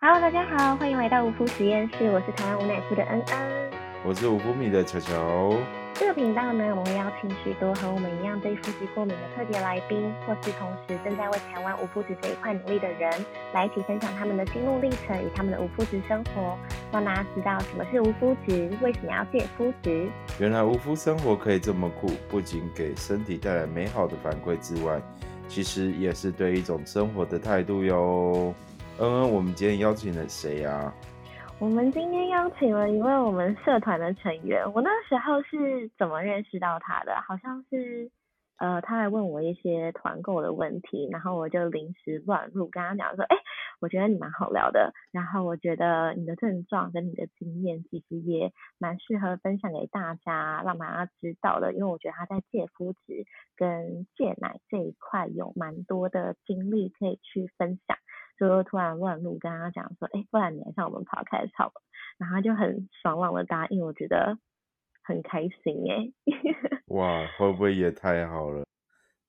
Hello，大家好，欢迎来到无夫实验室，我是台湾无奶夫的恩恩。我是五福米的球球。这个频道呢，我们会邀请许多和我们一样对肤质过敏的特别来宾，或是同时正在为台湾无肤质这一块努力的人，来一起分享他们的心路历程与他们的无肤质生活，让大家知道什么是无肤质，为什么要戒肤质。原来无肤生活可以这么酷，不仅给身体带来美好的反馈之外，其实也是对一种生活的态度哟。嗯，我们今天邀请了谁呀、我们今天邀请了一位我们社团的成员，我那时候是怎么认识到他的？好像是呃，他来问我一些团购的问题，然后我就临时乱入，跟他讲说，哎、我觉得你蛮好聊的，然后我觉得你的症状跟你的经验其实也蛮适合分享给大家，让大家知道的，因为我觉得他在戒肤质跟戒奶这一块有蛮多的经历可以去分享。就突然乱入跟他讲说，哎、不然你来上我们 podcast 好了，然后他就很爽朗的答应，我觉得很开心哎、哇，会不会也太好了？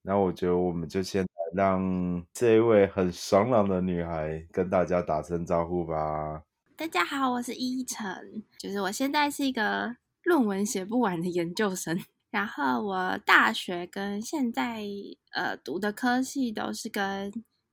那我觉得我们就先来让这一位很爽朗的女孩跟大家打声招呼吧。大家好，我是依晨，就是我现在是一个论文写不完的研究生，然后我大学跟现在呃读的科系都是跟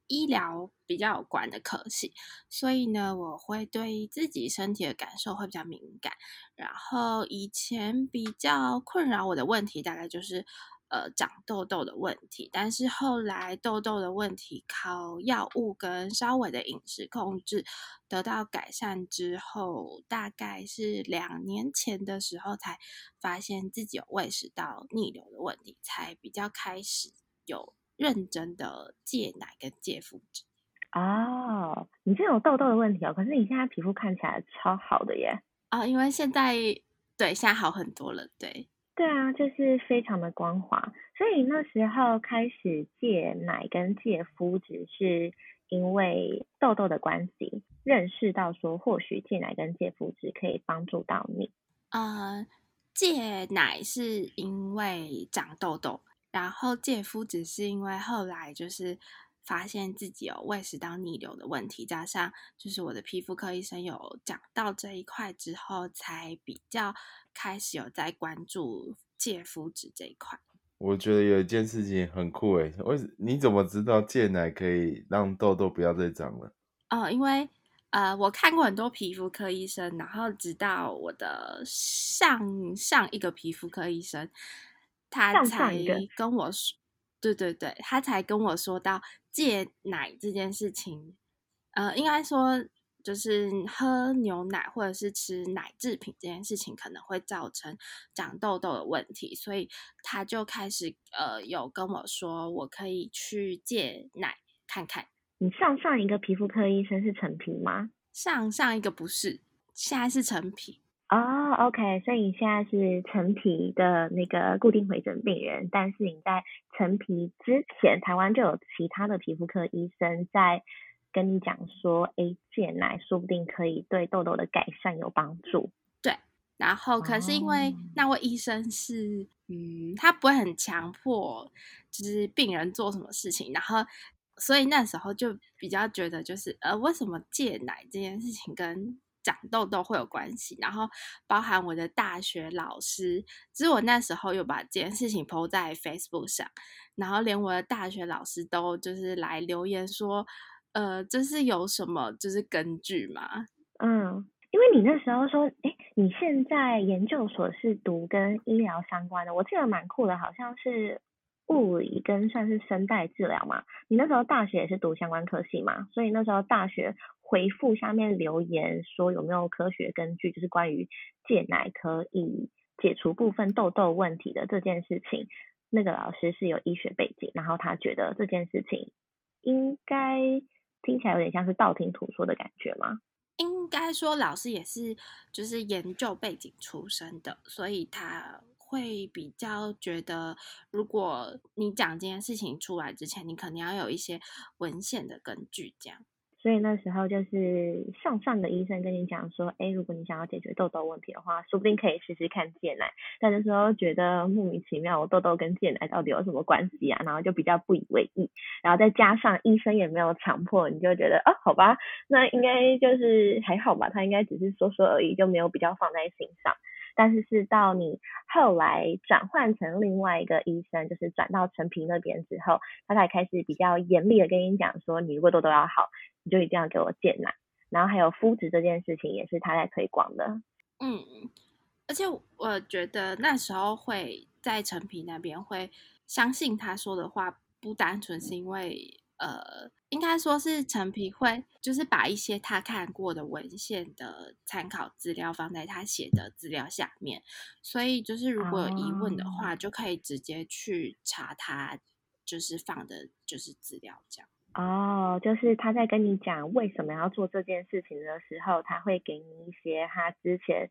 医疗比较有关的科系，所以呢，我会对自己身体的感受会比较敏感。然后以前比较困扰我的问题，大概就是呃长痘痘的问题，但是后来痘痘的问题靠药物跟稍微的饮食控制得到改善之后，大概是两年前的时候才发现自己有胃食道逆流的问题，才比较开始有认真的戒奶跟戒肤质。哦，你这有痘痘的问题哦，可是你现在皮肤看起来超好的耶。啊、因为现在对现在好很多了，对。对啊，就是非常的光滑，所以那时候开始戒奶跟戒肤质，是因为痘痘的关系，认识到说或许戒奶跟戒肤质可以帮助到你。呃，戒奶是因为长痘痘，然后戒肤质是因为后来就是发现自己有胃食道逆流的问题，加上就是我的皮肤科医生有讲到这一块之后，才比较开始有在关注戒肤质这一块。我觉得有一件事情很酷诶，为什你怎么知道戒奶可以让痘痘不要再长了？哦，因为呃，我看过很多皮肤科医生，然后直到我的上上一个皮肤科医生，他才跟我说，对对对，他才跟我说到戒奶这件事情，呃，应该说就是喝牛奶或者是吃奶制品这件事情可能会造成长痘痘的问题，所以他就开始呃有跟我说，我可以去戒奶看看。你上上一个皮肤科医生是陈皮吗？上上一个不是，现在是陈皮。哦，OK，所以你现在是陈皮的那个固定回诊病人，但是你在陈皮之前，台湾就有其他的皮肤科医生在跟你讲说，诶，戒奶说不定可以对痘痘的改善有帮助。对然后，可是因为哦那位医生是，嗯，他不会很强迫，就是病人做什么事情，然后，所以那时候就比较觉得，就是呃，为什么戒奶这件事情跟长痘痘会有关系？然后，包含我的大学老师，其实我那时候有把这件事情 PO 在 Facebook 上，然后连我的大学老师都就是来留言说，呃，这是有什么就是根据吗？嗯，因为你那时候说，诶，你现在研究所是读跟医疗相关的，我记得蛮酷的，好像是物理跟算是声带治疗嘛。你那时候大学也是读相关科系嘛，所以那时候大学回复下面留言说有没有科学根据，就是关于戒奶可以解除部分痘痘问题的这件事情。那个老师是有医学背景，然后他觉得这件事情应该听起来有点像是道听途说的感觉吗？应该说，老师也是就是研究背景出身的，所以他会比较觉得，如果你讲这件事情出来之前，你肯定要有一些文献的根据，这样。所以那时候就是上上的医生跟你讲说，哎，如果你想要解决痘痘问题的话，说不定可以试试看戒奶。但那时候觉得莫名其妙，我痘痘跟戒奶到底有什么关系啊？然后就比较不以为意。然后再加上医生也没有强迫，你就觉得啊，好吧，那应该就是还好吧，他应该只是说说而已，就没有比较放在心上。但是是到你后来转换成另外一个医生，就是转到陈皮那边之后，他才开始比较严厉的跟你讲说，你如果痘痘要好，你就一定要给我戒奶。然后还有肤质这件事情也是他在推广的。嗯，而且我觉得那时候会在陈皮那边会相信他说的话，不单纯是因为。呃，应该说是陈皮会，就是把一些他看过的文献的参考资料放在他写的资料下面，所以就是如果有疑问的话，就可以直接去查他就是放的就是资料这样。哦，就是他在跟你讲为什么要做这件事情的时候，他会给你一些他之前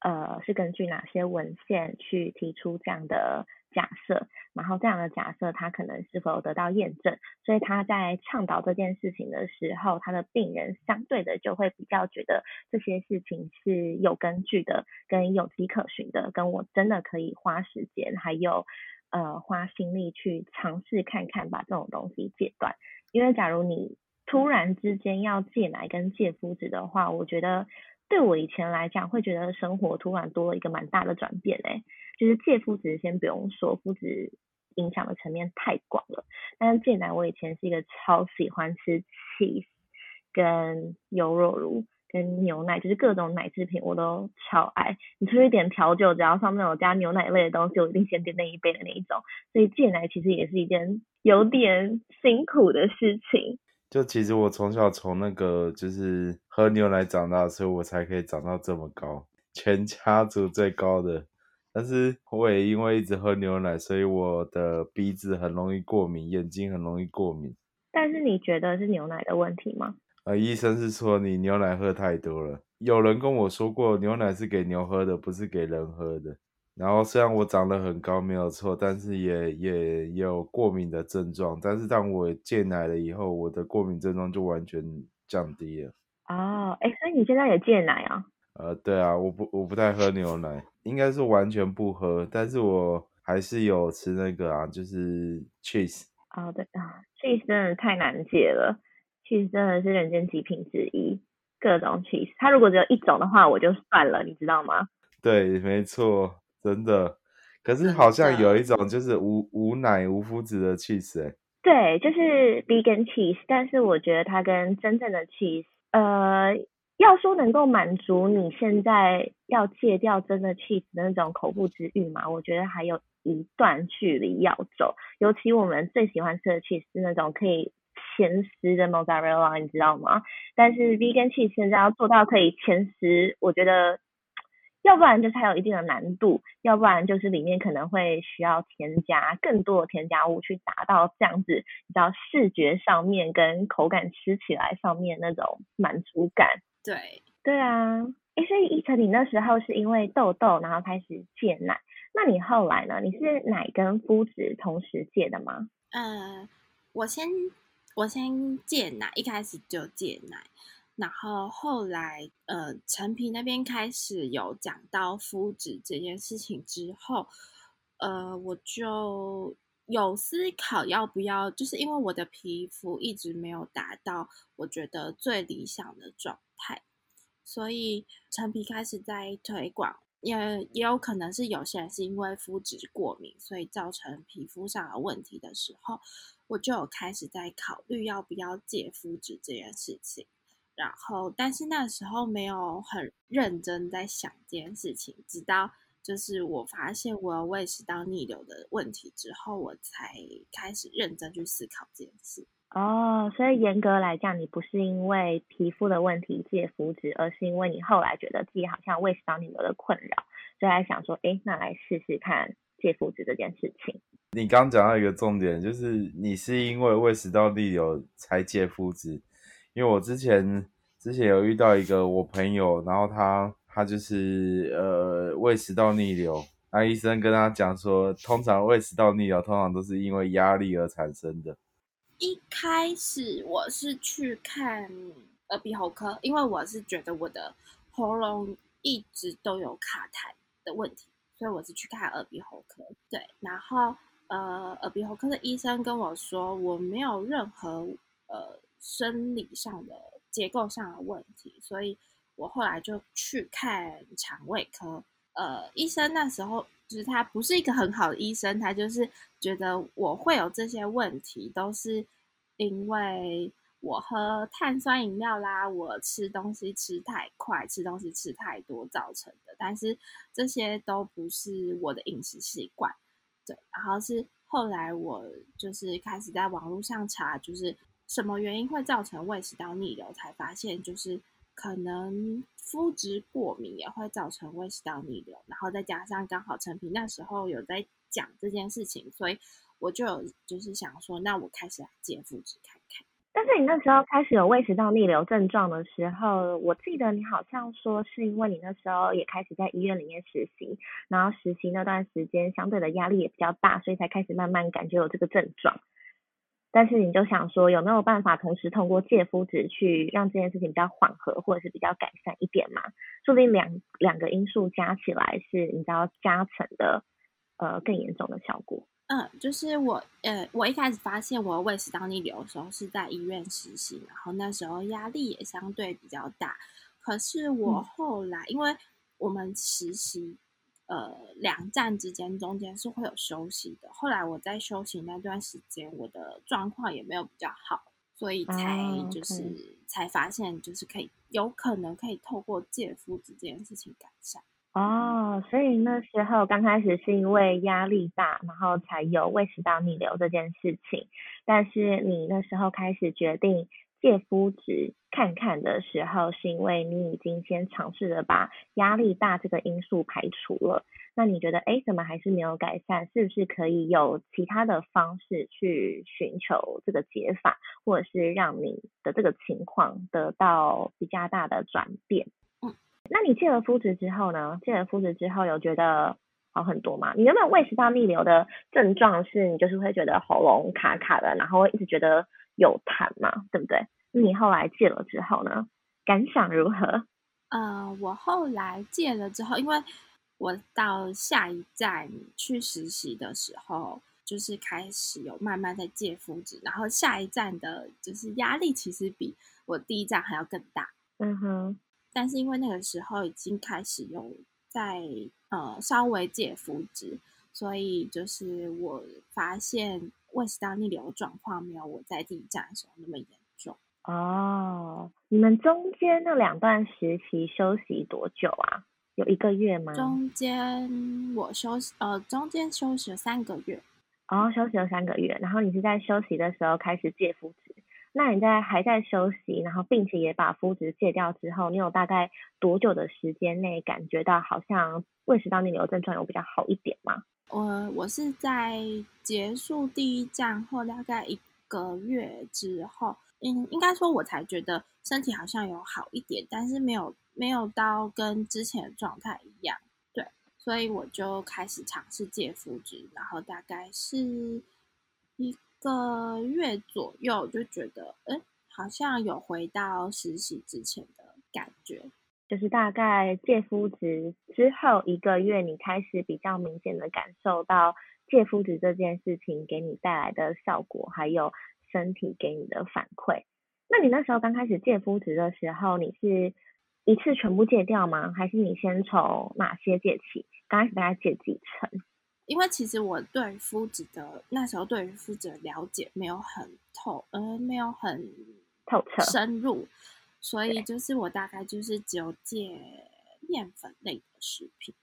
呃是根据哪些文献去提出这样的。假设，然后这样的假设他可能是否得到验证，所以他在倡导这件事情的时候，他的病人相对的就会比较觉得这些事情是有根据的，跟有迹可循的，跟我真的可以花时间，还有呃花心力去尝试看看把这种东西戒断。因为假如你突然之间要戒奶跟戒麸质的话，我觉得对我以前来讲会觉得生活突然多了一个蛮大的转变诶。就是戒肤质先不用说，肤质影响的层面太广了。但是戒奶，我以前是一个超喜欢吃 cheese 跟优酪乳跟牛奶，就是各种奶制品我都超爱。你出去点调酒，只要上面有加牛奶类的东西，我一定先点那一杯的那一种。所以戒奶其实也是一件有点辛苦的事情。就其实我从小从那个就是喝牛奶长大，所以我才可以长到这么高，全家族最高的。但是我也因为一直喝牛奶，所以我的鼻子很容易过敏，眼睛很容易过敏。但是你觉得是牛奶的问题吗？呃，医生是说你牛奶喝太多了。有人跟我说过，牛奶是给牛喝的，不是给人喝的。然后虽然我长得很高，没有错，但是也也有过敏的症状。但是当我戒奶了以后，我的过敏症状就完全降低了。哦，哎，所以你现在也戒奶啊？呃，对啊，我不我不太喝牛奶，应该是完全不喝，但是我还是有吃那个啊，就是 cheese。哦，对啊，cheese 真的太难戒了，cheese 真的是人间极品之一，各种 cheese，它如果只有一种的话，我就算了，你知道吗？对，没错，真的。可是好像有一种就是无无奶无麸质的 cheese，哎。对，就是 vegan cheese，但是我觉得它跟真正的 cheese，呃。要说能够满足你现在要戒掉真的 cheese 的那种口腹之欲嘛？我觉得还有一段距离要走。尤其我们最喜欢吃的 cheese 是那种可以前十的 mozzarella，你知道吗？但是 vegan cheese 现在要做到可以前十，我觉得要不然就是它有一定的难度，要不然就是里面可能会需要添加更多的添加物去达到这样子，你知道视觉上面跟口感吃起来上面那种满足感。对对啊，诶，所以依晨，你那时候是因为痘痘，然后开始戒奶，那你后来呢？你是奶跟肤质同时戒的吗？呃，我先我先戒奶，一开始就戒奶，然后后来呃，陈皮那边开始有讲到肤质这件事情之后，呃，我就有思考要不要，就是因为我的皮肤一直没有达到我觉得最理想的状。态，所以陈皮开始在推广，也也有可能是有些人是因为肤质过敏，所以造成皮肤上的问题的时候，我就有开始在考虑要不要戒肤质这件事情。然后，但是那时候没有很认真在想这件事情，直到就是我发现我有胃食道逆流的问题之后，我才开始认真去思考这件事。哦，所以严格来讲，你不是因为皮肤的问题戒肤质，而是因为你后来觉得自己好像胃食道逆流的困扰，所以来想说，哎，那来试试看戒肤质这件事情。你刚讲到一个重点，就是你是因为胃食道逆流才戒肤质，因为我之前之前有遇到一个我朋友，然后他他就是呃胃食道逆流，那医生跟他讲说，通常胃食道逆流通常都是因为压力而产生的。一开始我是去看耳鼻喉科，因为我是觉得我的喉咙一直都有卡痰的问题，所以我是去看耳鼻喉科。对，然后呃，耳鼻喉科的医生跟我说，我没有任何呃生理上的结构上的问题，所以我后来就去看肠胃科。呃，医生那时候就是他不是一个很好的医生，他就是觉得我会有这些问题，都是因为我喝碳酸饮料啦，我吃东西吃太快，吃东西吃太多造成的。但是这些都不是我的饮食习惯，对。然后是后来我就是开始在网络上查，就是什么原因会造成胃食道逆流，才发现就是。可能肤质过敏也会造成胃食道逆流，然后再加上刚好陈皮那时候有在讲这件事情，所以我就有就是想说，那我开始来戒肤质看看。但是你那时候开始有胃食道逆流症状的时候，我记得你好像说是因为你那时候也开始在医院里面实习，然后实习那段时间相对的压力也比较大，所以才开始慢慢感觉有这个症状。但是你就想说有没有办法同时通过借肤质去让这件事情比较缓和或者是比较改善一点嘛？说不定两两个因素加起来是你知道加成的呃更严重的效果。嗯，就是我呃我一开始发现我胃食道逆流的时候是在医院实习，然后那时候压力也相对比较大。可是我后来因为我们实习。呃，两站之间中间是会有休息的。后来我在休息那段时间，我的状况也没有比较好，所以才就是才发现，就是可以有可能可以透过借肤质这件事情改善。哦，所以那时候刚开始是因为压力大，然后才有胃食道逆流这件事情。但是你那时候开始决定。戒肤质看看的时候，是因为你已经先尝试着把压力大这个因素排除了。那你觉得，哎，怎么还是没有改善？是不是可以有其他的方式去寻求这个解法，或者是让你的这个情况得到比较大的转变？嗯，那你戒了肤质之后呢？戒了肤质之后，有觉得好很多吗？你有没有胃食道逆流的症状？是你就是会觉得喉咙卡卡的，然后一直觉得。有谈嘛，对不对？你后来戒了之后呢，感想如何？呃，我后来戒了之后，因为我到下一站去实习的时候，就是开始有慢慢在戒麸质，然后下一站的就是压力其实比我第一站还要更大。嗯哼，但是因为那个时候已经开始有在呃稍微戒麸质，所以就是我发现。胃食道逆流状况没有我在第一站的时候那么严重哦。你们中间那两段实习休息多久啊？有一个月吗？中间我休息呃，中间休息了三个月。哦，休息了三个月，然后你是在休息的时候开始戒肤质。那你在还在休息，然后并且也把肤质戒掉之后，你有大概多久的时间内感觉到好像胃食道逆流症状有比较好一点吗？我我是在结束第一站后大概一个月之后，嗯应该说我才觉得身体好像有好一点，但是没有没有到跟之前的状态一样，对，所以我就开始尝试戒肤质，然后大概是一个月左右就觉得，哎，好像有回到实习之前的感觉。就是大概戒肤值之后一个月，你开始比较明显的感受到戒肤值这件事情给你带来的效果，还有身体给你的反馈。那你那时候刚开始戒肤值的时候，你是一次全部戒掉吗？还是你先从哪些戒起？刚开始大概戒几成？因为其实我对肤质的那时候对于肤质的了解没有很透，呃，没有很透彻深入。所以。就是我大概就是只有戒面粉类的食品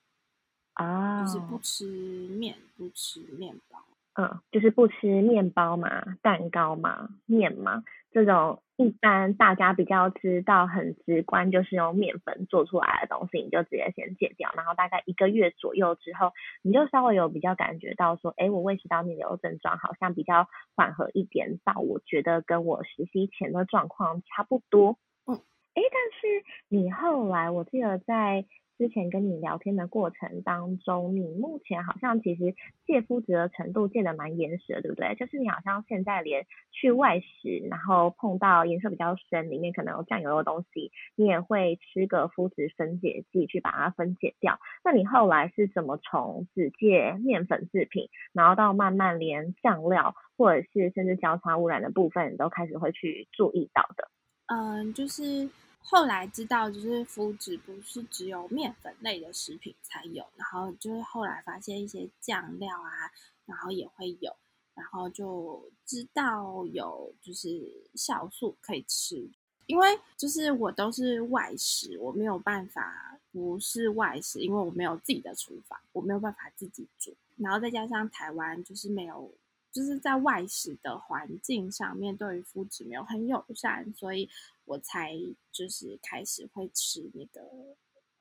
啊，就是。不吃面，不吃面包，嗯，就是不吃面包嘛，蛋糕嘛，面嘛，这种一般大家比较知道很直观，就是用面粉做出来的东西，你就直接先戒掉，然后大概一个月左右之后，你就稍微有比较感觉到说，哎，我胃食道逆流症状好像比较缓和一点，到我觉得跟我实习前的状况差不多。嗯哎，但是你后来，我记得在之前跟你聊天的过程当中，你目前好像其实戒麸质的程度戒的蛮严实的，对不对？就是你好像现在连去外食，然后碰到颜色比较深，里面可能有酱油的东西，你也会吃个麸质分解剂去把它分解掉。那你后来是怎么从只戒面粉制品，然后到慢慢连酱料或者是甚至交叉污染的部分，都开始会去注意到的？嗯，就是后来知道，就是麸质不是只有面粉类的食品才有，然后就是后来发现一些酱料啊，然后也会有，然后就知道有就是酵素可以吃，因为就是我都是外食，我没有办法不是外食，因为我没有自己的厨房，我没有办法自己煮，然后再加上台湾就是没有。就是在外食的环境上面，对于肤质没有很友善，所以我才就是开始会吃那个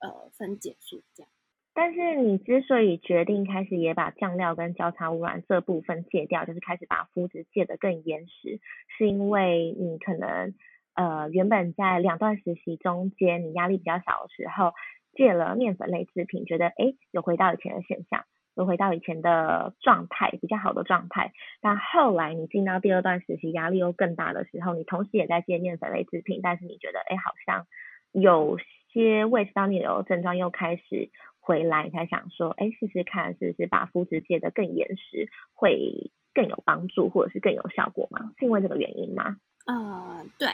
呃分解素这样。但是你之所以决定开始也把酱料跟交叉污染这部分戒掉，就是开始把肤质戒得更严实，是因为你可能呃原本在两段实习中间你压力比较小的时候，戒了面粉类制品，觉得哎有回到以前的现象。又回到以前的状态，比较好的状态。但后来你进到第二段实习，压力又更大的时候，你同时也在戒面粉类制品，但是你觉得，哎，好像有些胃食道逆流症状又开始回来，你才想说，哎，试试看是不是把肤质戒得更严实，会更有帮助，或者是更有效果吗？是因为这个原因吗？呃，对。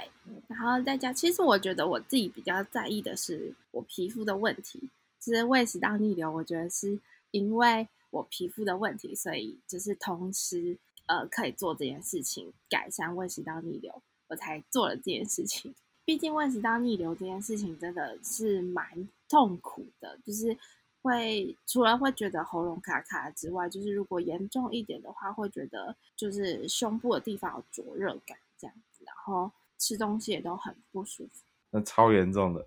然后再加，其实我觉得我自己比较在意的是我皮肤的问题，其实胃食道逆流，我觉得是。因为我皮肤的问题，所以就是同时呃可以做这件事情，改善胃食道逆流，我才做了这件事情。毕竟胃食道逆流这件事情真的是蛮痛苦的，就是会除了会觉得喉咙卡卡之外，就是如果严重一点的话，会觉得就是胸部的地方有灼热感这样子，然后吃东西也都很不舒服。那超严重的，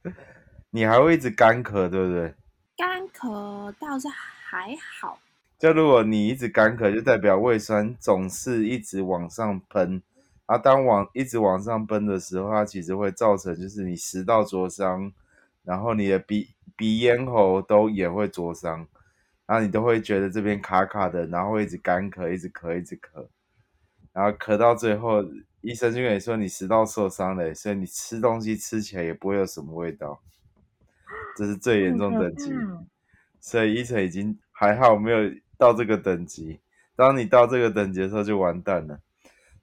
你还会一直干咳，对不对？干咳倒是还好，就如果你一直干咳，就代表胃酸总是一直往上喷，啊，当往一直往上喷的时候，它其实会造成就是你食道灼伤，然后你的鼻鼻咽喉都也会灼伤，然后你都会觉得这边卡卡的，然后会一直干咳，一直咳，一直咳，然后咳到最后，医生就跟你说你食道受伤了，所以你吃东西吃起来也不会有什么味道。这是最严重等级，所以伊晨已经还好没有到这个等级。当你到这个等级的时候，就完蛋了。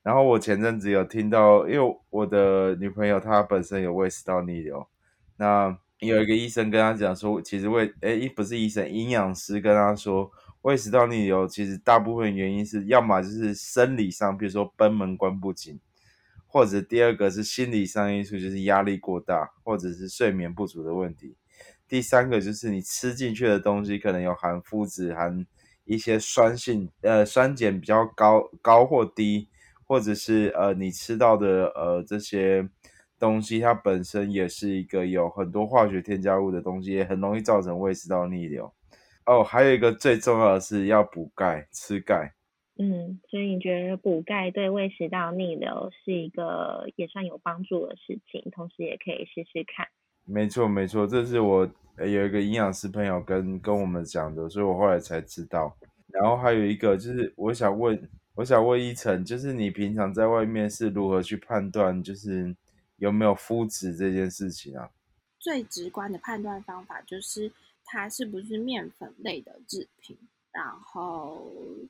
然后我前阵子有听到，因为我的女朋友她本身有胃食道逆流，那有一个医生跟她讲说，其实胃诶不是医生，营养师跟她说，胃食道逆流其实大部分原因是要么就是生理上，比如说贲门关不紧，或者第二个是心理上因素，就是压力过大，或者是睡眠不足的问题。第三个就是你吃进去的东西可能有含麸质，含一些酸性，呃，酸碱比较高高或低，或者是呃你吃到的呃这些东西，它本身也是一个有很多化学添加物的东西，也很容易造成胃食道逆流。哦，还有一个最重要的是要补钙，吃钙。嗯，所以你觉得补钙对胃食道逆流是一个也算有帮助的事情，同时也可以试试看。没错，没错，这是我有一个营养师朋友跟跟我们讲的，所以我后来才知道。然后还有一个就是，我想问，我想问一晨，就是你平常在外面是如何去判断，就是有没有肤质这件事情啊？最直观的判断方法就是它是不是面粉类的制品，然后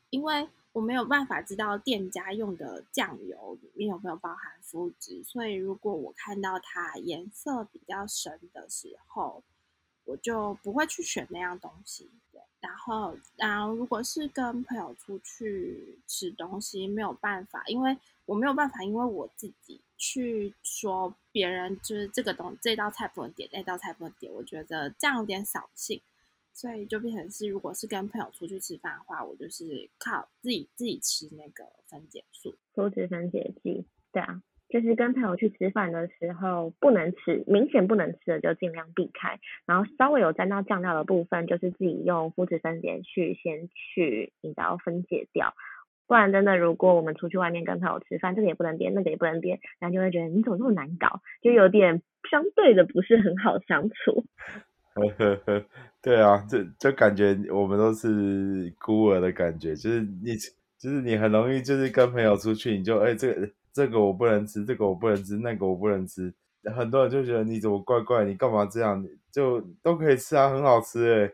因为。我没有办法知道店家用的酱油里面有没有包含麸质，所以如果我看到它颜色比较深的时候，我就不会去选那样东西。然后，然后如果是跟朋友出去吃东西，没有办法，因为我没有办法，因为我自己去说别人就是这个东这道菜不能点，那道菜不能点，我觉得这样有点扫兴。所以就变成是，如果是跟朋友出去吃饭的话，我就是靠自己自己吃那个分解素、麸质分解剂。对啊，就是跟朋友去吃饭的时候，不能吃，明显不能吃的就尽量避开。然后稍微有沾到酱料的部分，就是自己用麸质分解去先去你知道分解掉。不然真的，如果我们出去外面跟朋友吃饭，这个也不能点，那个也不能点，然后就会觉得你怎么那么难搞，就有点相对的不是很好相处。呵呵呵，对啊，就就感觉我们都是孤儿的感觉，就是你就是你很容易就是跟朋友出去，你就哎、这个这个我不能吃，这个我不能吃，那个我不能吃，很多人就觉得你怎么怪怪，你干嘛这样？就都可以吃啊，很好吃哎。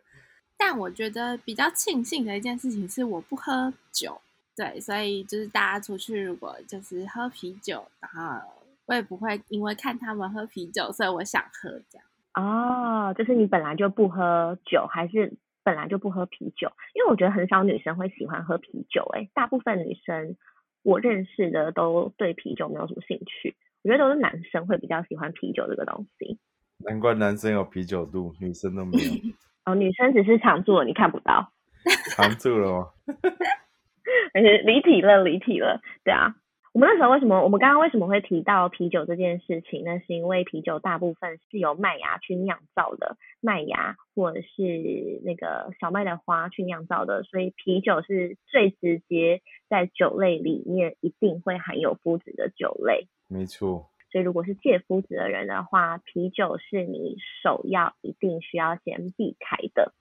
但我觉得比较庆幸的一件事情是我不喝酒，对，所以就是大家出去如果就是喝啤酒，然后我也不会因为看他们喝啤酒，所以我想喝这样。哦，就是你本来就不喝酒，还是本来就不喝啤酒？因为我觉得很少女生会喜欢喝啤酒，诶，大部分女生我认识的都对啤酒没有什么兴趣，我觉得都是男生会比较喜欢啤酒这个东西。难怪男生有啤酒肚，女生都没有，哦，女生只是常做，你看不到。藏住了吗？而且离体了，离体了，对啊。我们那时候为什么，我们刚刚为什么会提到啤酒这件事情？那是因为啤酒大部分是由麦芽去酿造的，麦芽或者是那个小麦的花去酿造的，所以啤酒是最直接在酒类里面一定会含有麸质的酒类。没错，所以如果是戒麸质的人的话，啤酒是你首要一定需要先避开的，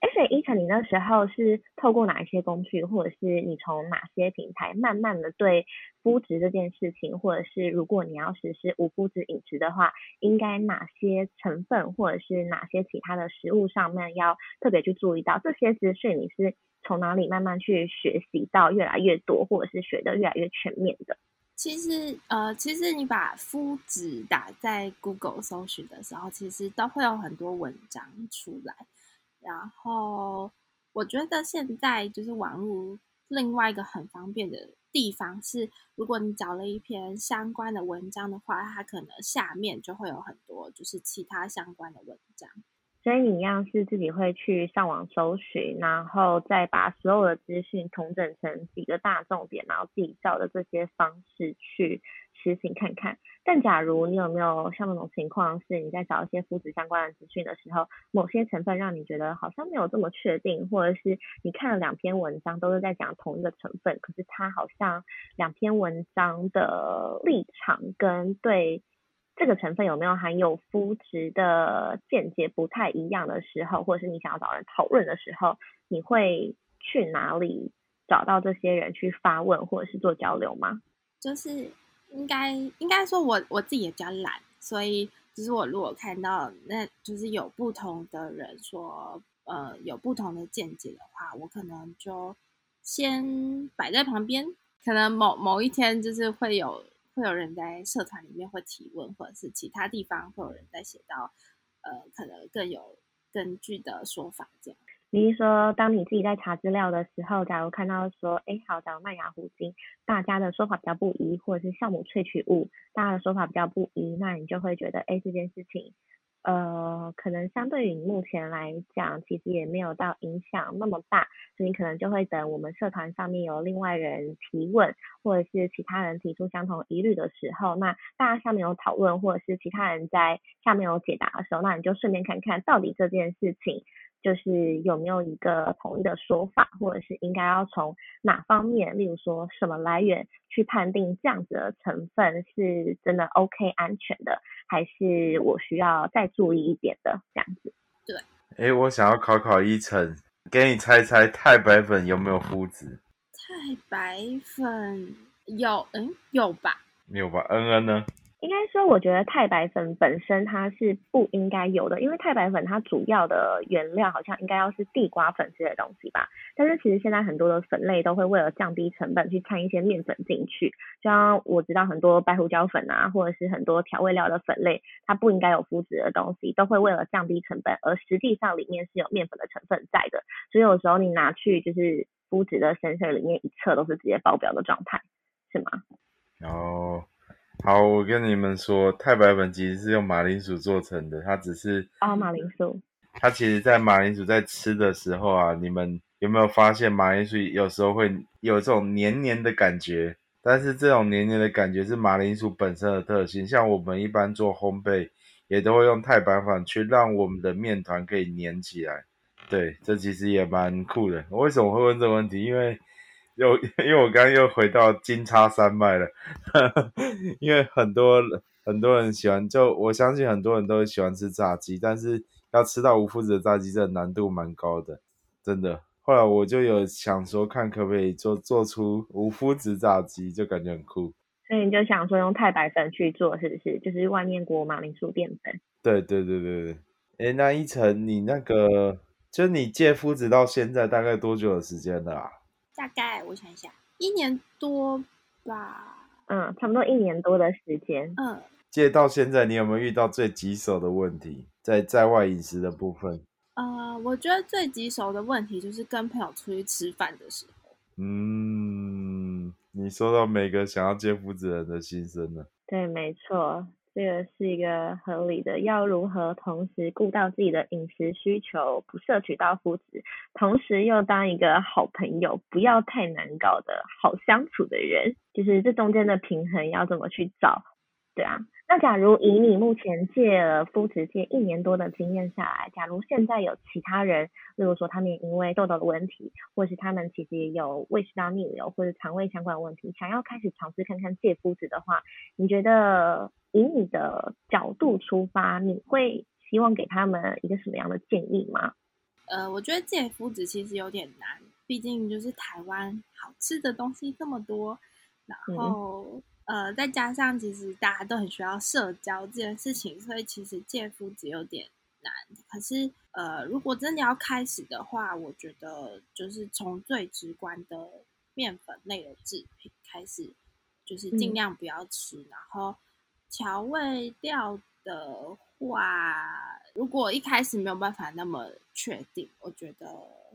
哎，所以依晨，你那时候是透过哪一些工具，或者是你从哪些平台，慢慢的对麸质这件事情，或者是如果你要实施无麸质饮食的话，应该哪些成分，或者是哪些其他的食物上面要特别去注意到？这些资讯你是从哪里慢慢去学习到越来越多，或者是学的越来越全面的？其实，呃，其实你把麸质打在 Google 搜寻的时候，其实都会有很多文章出来。然后，我觉得现在就是网络另外一个很方便的地方是，如果你找了一篇相关的文章的话，它可能下面就会有很多就是其他相关的文章。所以你一样是自己会去上网搜寻，然后再把所有的资讯统整成几个大重点，然后自己照的这些方式去实行看看。但假如你有没有像那种情况，是你在找一些肤质相关的资讯的时候，某些成分让你觉得好像没有这么确定，或者是你看了两篇文章都是在讲同一个成分，可是它好像两篇文章的立场跟对。这个成分有没有含有肤质的见解不太一样的时候，或者是你想要找人讨论的时候，你会去哪里找到这些人去发问或者是做交流吗？就是应该应该说我我自己也比较懒，所以就是我如果看到那就是有不同的人说呃有不同的见解的话，我可能就先摆在旁边，可能某某一天就是会有。会有人在社团里面会提问，或者是其他地方会有人在写到，呃，可能更有根据的说法这样。你是说，当你自己在查资料的时候，假如看到说，哎，好，假如麦芽糊精，大家的说法比较不一，或者是酵母萃取物，大家的说法比较不一，那你就会觉得，哎，这件事情，呃，可能相对于你目前来讲，其实也没有到影响那么大，所以你可能就会等我们社团上面有另外人提问，或者是其他人提出相同疑虑的时候，那大家下面有讨论，或者是其他人在下面有解答的时候，那你就顺便看看到底这件事情就是有没有一个统一的说法，或者是应该要从哪方面，例如说什么来源去判定这样子的成分是真的 OK 安全的，还是我需要再注意一点的这样子。对。哎，我想要考考一晨，给你猜猜太白粉有没有麸质？太白粉有，嗯，有吧？没有吧？恩恩呢？应该说，我觉得太白粉本身它是不应该有的，因为太白粉它主要的原料好像应该要是地瓜粉之类的东西吧。但是其实现在很多的粉类都会为了降低成本去掺一些面粉进去，就像我知道很多白胡椒粉啊，或者是很多调味料的粉类，它不应该有麸质的东西，都会为了降低成本，而实际上里面是有面粉的成分在的。所以有时候你拿去就是麸质的先生里面一测都是直接爆表的状态，是吗？哦。好，我跟你们说，太白粉其实是用马铃薯做成的，它只是哦，马铃薯。它其实，在马铃薯在吃的时候啊，你们有没有发现马铃薯有时候会有这种黏黏的感觉？但是这种黏黏的感觉是马铃薯本身的特性。像我们一般做烘焙，也都会用太白粉去让我们的面团可以黏起来。对，这其实也蛮酷的。我为什么会问这个问题？因为又 因为我刚刚又回到金叉山脉了，因为很多很多人喜欢，就我相信很多人都喜欢吃炸鸡，但是要吃到无麸质的炸鸡，这难度蛮高的，真的。后来我就有想说，看可不可以做做出无麸质炸鸡，就感觉很酷。所以你就想说用太白粉去做，是不是？就是外面裹马铃薯淀粉。对对对对对。哎，那一层你那个，就你戒麸质到现在大概多久的时间了啊？大概我想一下，一年多吧。嗯，差不多一年多的时间。嗯。借到现在，你有没有遇到最棘手的问题？在在外饮食的部分？呃，我觉得最棘手的问题就是跟朋友出去吃饭的时候。嗯，你说到每个想要接负责人的心声了。对，没错，这个是一个合理的。要如何同时顾到自己的饮食需求，不摄取到麸质，同时又当一个好朋友，不要太难搞的好相处的人，就是这中间的平衡要怎么去找？对啊。那假如以你目前戒了肤质戒一年多的经验下来，假如现在有其他人，例如说他们因为痘痘的问题，或是他们其实也有胃食道逆流或者肠胃相关的问题，想要开始尝试看看戒肤质的话，你觉得以你的角度出发，你会希望给他们一个什么样的建议吗？呃，我觉得戒肤质其实有点难，毕竟就是台湾好吃的东西这么多，然后。呃，再加上其实大家都很需要社交这件事情，所以其实戒肤质有点难。可是，呃，如果真的要开始的话，我觉得就是从最直观的面粉类的制品开始，就是尽量不要吃。然后调味料的话，如果一开始没有办法那么确定，我觉得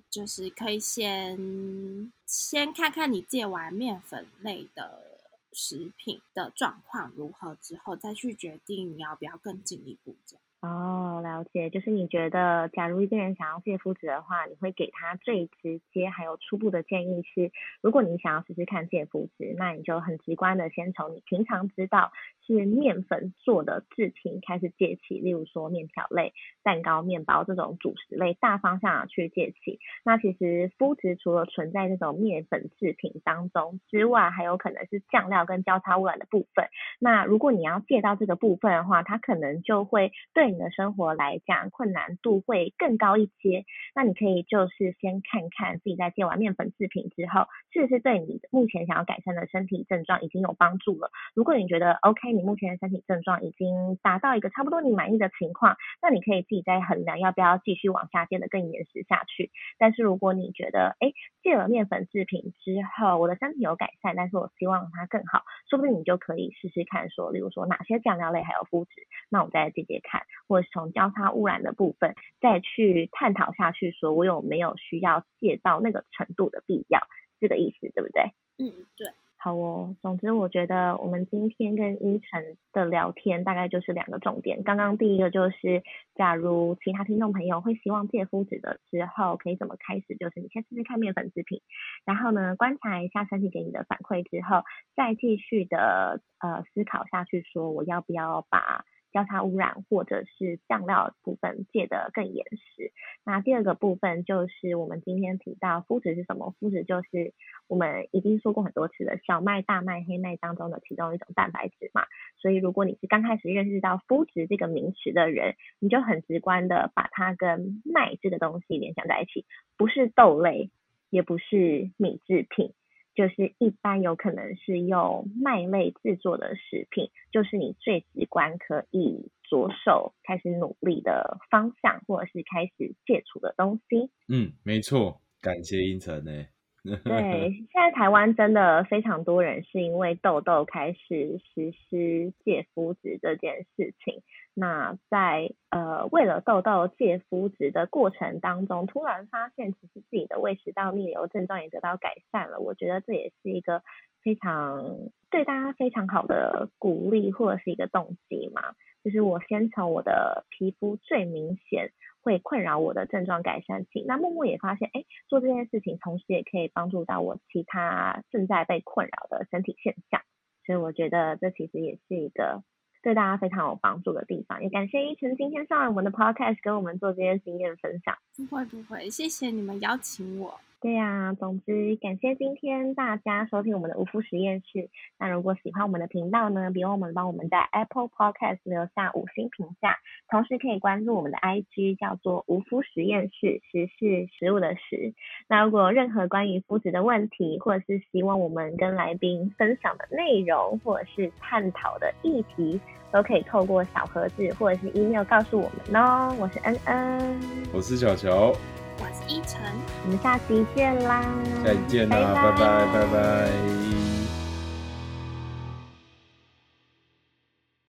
就是可以先先看看你戒完面粉类的。食品的状况如何之后，再去决定你要不要更进一步。哦，了解，就是你觉得，假如一个人想要戒肤质的话，你会给他最直接还有初步的建议是，如果你想要试试看戒肤质，那你就很直观的先从你平常知道是面粉做的制品开始戒起，例如说面条类、蛋糕、面包这种主食类大方向去戒起。那其实肤质除了存在这种面粉制品当中之外，还有可能是酱料跟交叉污染的部分。那如果你要戒到这个部分的话，它可能就会对。你的生活来讲，困难度会更高一些。那你可以就是先看看自己在戒完面粉制品之后，是不是对你目前想要改善的身体症状已经有帮助了。如果你觉得 OK，你目前的身体症状已经达到一个差不多你满意的情况，那你可以自己再衡量要不要继续往下戒的更严实下去。但是如果你觉得，哎，戒了面粉制品之后，我的身体有改善，但是我希望它更好，说不定你就可以试试看，说，例如说哪些酱料类还有肤质，那我再戒戒看。或是从交叉污染的部分再去探讨下去，说我有没有需要卸到那个程度的必要，这个意思对不对？嗯，对。好哦，总之我觉得我们今天跟依晨的聊天大概就是两个重点。刚刚第一个就是，假如其他听众朋友会希望戒肤质的时候，可以怎么开始？就是你先试试看面粉制品，然后呢观察一下身体给你的反馈之后，再继续的呃思考下去，说我要不要把。交叉污染或者是酱料部分戒得更严实。那第二个部分就是我们今天提到麸质是什么？麸质就是我们已经说过很多次的小麦、大麦、黑麦当中的其中一种蛋白质嘛。所以如果你是刚开始认识到麸质这个名词的人，你就很直观的把它跟麦这个东西联想在一起，不是豆类，也不是米制品。就是一般有可能是用麦类制作的食品，就是你最直观可以着手开始努力的方向，或者是开始戒除的东西。嗯，没错，感谢英成呢。对，现在台湾真的非常多人是因为痘痘开始实施戒肤质这件事情。那在呃为了痘痘戒肤质的过程当中，突然发现其实自己的胃食道逆流症状也得到改善了。我觉得这也是一个非常对大家非常好的鼓励或者是一个动机嘛。就是我先从我的皮肤最明显。会困扰我的症状改善期，那默默也发现，哎，做这件事情同时也可以帮助到我其他正在被困扰的身体现象，所以我觉得这其实也是一个对大家非常有帮助的地方。也感谢依晨今天上来我们的 podcast 跟我们做这些经验分享。不会不会，谢谢你们邀请我。对呀、总之感谢今天大家收听我们的无夫实验室。那如果喜欢我们的频道呢，别忘了帮我们在 Apple Podcast 留下五星评价，同时可以关注我们的 IG 叫做无夫实验室，实是食物的食。那如果任何关于肤质的问题，或者是希望我们跟来宾分享的内容，或者是探讨的议题，都可以透过小盒子或者是 email 告诉我们哦。我是恩恩，我是小乔，我是依晨。我们下期见啦，再见啦，拜拜拜拜